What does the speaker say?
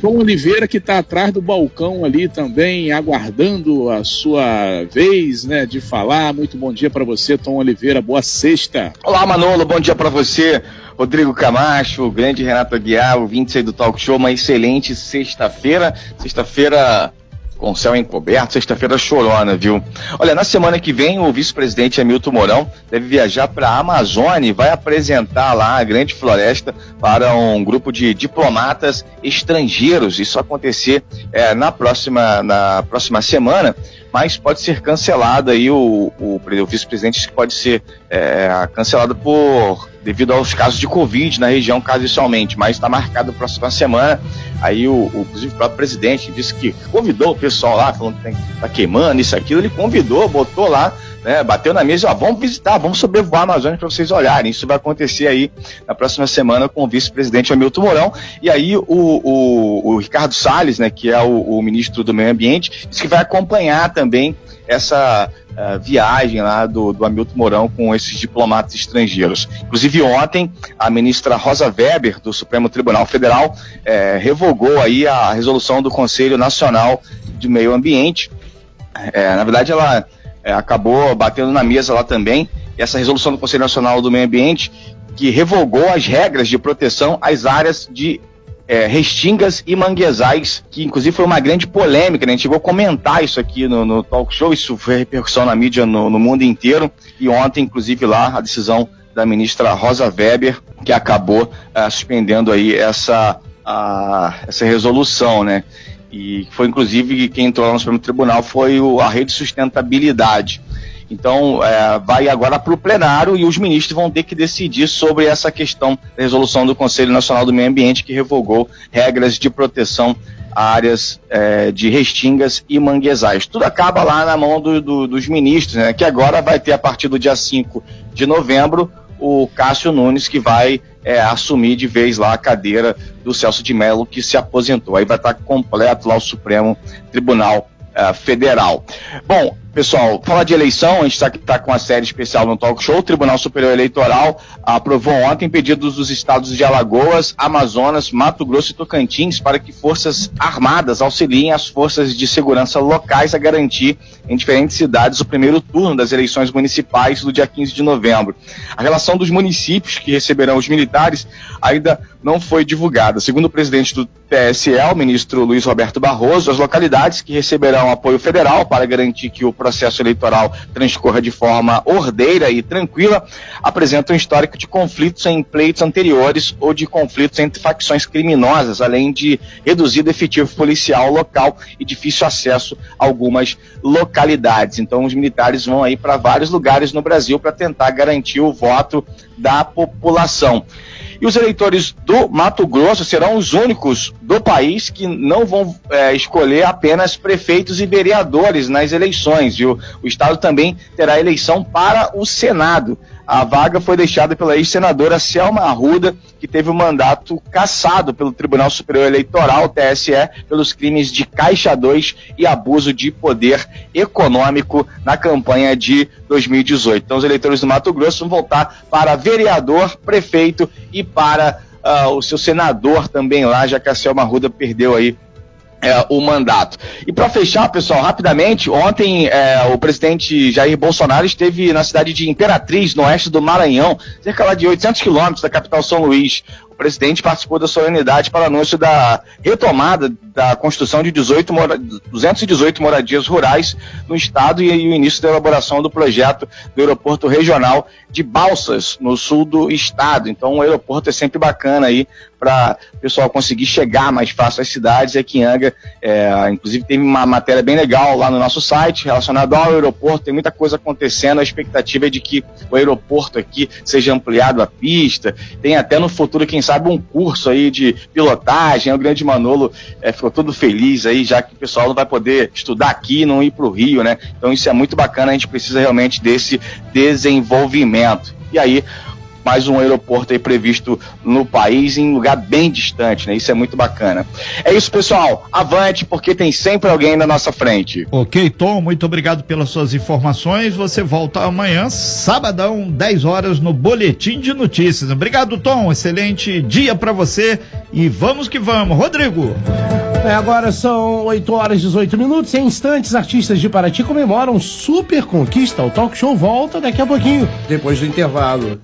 Tom Oliveira que está atrás do balcão ali também, aguardando a sua vez, né, de falar. Muito bom dia para você, Tom Oliveira. Boa sexta. Olá, Manolo. Bom dia para você. Rodrigo Camacho, o grande Renato Aguiar, o 26 do Talk Show, uma excelente sexta-feira. Sexta-feira com céu encoberto, sexta-feira chorona, viu? Olha, na semana que vem o vice-presidente Hamilton Mourão deve viajar para a Amazônia e vai apresentar lá a Grande Floresta para um grupo de diplomatas estrangeiros. Isso acontecer é, na, próxima, na próxima semana mas pode ser cancelado aí o, o, o vice-presidente pode ser é, cancelado por devido aos casos de Covid na região, casualmente, mas está marcado para a próxima semana. Aí, o, o, inclusive, o próprio presidente disse que convidou o pessoal lá, falando que está queimando isso, aquilo. Ele convidou, botou lá, né, bateu na mesa ó, vamos visitar, vamos sobrevoar a Amazônia para vocês olharem. Isso vai acontecer aí na próxima semana com o vice-presidente Hamilton Mourão. E aí, o, o, o Ricardo Salles, né, que é o, o ministro do Meio Ambiente, disse que vai acompanhar também essa uh, viagem lá do, do Hamilton Mourão com esses diplomatas estrangeiros. Inclusive ontem a ministra Rosa Weber do Supremo Tribunal Federal eh, revogou aí a resolução do Conselho Nacional de Meio Ambiente. Eh, na verdade ela eh, acabou batendo na mesa lá também essa resolução do Conselho Nacional do Meio Ambiente que revogou as regras de proteção às áreas de é, restingas e manguezais, que inclusive foi uma grande polêmica, né? A gente chegou a comentar isso aqui no, no talk show, isso foi repercussão na mídia no, no mundo inteiro, e ontem, inclusive, lá, a decisão da ministra Rosa Weber, que acabou uh, suspendendo aí essa, uh, essa resolução, né? E foi, inclusive, quem entrou lá no Supremo Tribunal foi o, a Rede Sustentabilidade. Então, é, vai agora para o plenário e os ministros vão ter que decidir sobre essa questão da resolução do Conselho Nacional do Meio Ambiente que revogou regras de proteção a áreas é, de restingas e manguezais. Tudo acaba lá na mão do, do, dos ministros, né, que agora vai ter, a partir do dia 5 de novembro, o Cássio Nunes, que vai é, assumir de vez lá a cadeira do Celso de Mello, que se aposentou. Aí vai estar completo lá o Supremo Tribunal uh, Federal. Bom, Pessoal, falar de eleição, a gente está tá com a série especial no Talk Show. O Tribunal Superior Eleitoral aprovou ontem pedidos dos estados de Alagoas, Amazonas, Mato Grosso e Tocantins para que forças armadas auxiliem as forças de segurança locais a garantir em diferentes cidades o primeiro turno das eleições municipais do dia 15 de novembro. A relação dos municípios que receberão os militares ainda não foi divulgada. Segundo o presidente do O ministro Luiz Roberto Barroso, as localidades que receberão apoio federal para garantir que o processo eleitoral transcorra de forma ordeira e tranquila, apresentam um histórico de conflitos em pleitos anteriores ou de conflitos entre facções criminosas, além de reduzido efetivo policial local e difícil acesso a algumas localidades. Então, os militares vão aí para vários lugares no Brasil para tentar garantir o voto da população. E os eleitores do Mato Grosso serão os únicos do país que não vão é, escolher apenas prefeitos e vereadores nas eleições, viu? O Estado também terá eleição para o Senado. A vaga foi deixada pela ex-senadora Selma Arruda, que teve o mandato cassado pelo Tribunal Superior Eleitoral, TSE, pelos crimes de Caixa 2 e abuso de poder econômico na campanha de 2018. Então, os eleitores do Mato Grosso vão voltar para vereador, prefeito e para uh, o seu senador também lá, já que a Selma Arruda perdeu aí é, o mandato. E para fechar, pessoal, rapidamente, ontem é, o presidente Jair Bolsonaro esteve na cidade de Imperatriz, no oeste do Maranhão, cerca lá de 800 quilômetros da capital São Luís presidente participou da solenidade para anúncio da retomada da construção de 18 mora 218 moradias rurais no estado e, e o início da elaboração do projeto do aeroporto regional de Balsas, no sul do estado. Então, o aeroporto é sempre bacana aí para o pessoal conseguir chegar mais fácil às cidades. Aqui em Anga, é, inclusive, teve uma matéria bem legal lá no nosso site relacionada ao aeroporto. Tem muita coisa acontecendo. A expectativa é de que o aeroporto aqui seja ampliado a pista. Tem até no futuro, quem sabe, um curso aí de pilotagem. O grande Manolo é, ficou todo feliz aí, já que o pessoal não vai poder estudar aqui, não ir para o Rio, né? Então isso é muito bacana, a gente precisa realmente desse desenvolvimento. E aí, mais um aeroporto aí previsto no país, em lugar bem distante, né? Isso é muito bacana. É isso, pessoal. Avante, porque tem sempre alguém na nossa frente. Ok, Tom, muito obrigado pelas suas informações. Você volta amanhã, sabadão, 10 horas, no Boletim de Notícias. Obrigado, Tom. Excelente dia para você e vamos que vamos. Rodrigo. É, agora são 8 horas e 18 minutos. Em instantes, artistas de Paraty comemoram super conquista. O talk show volta daqui a pouquinho, depois do intervalo.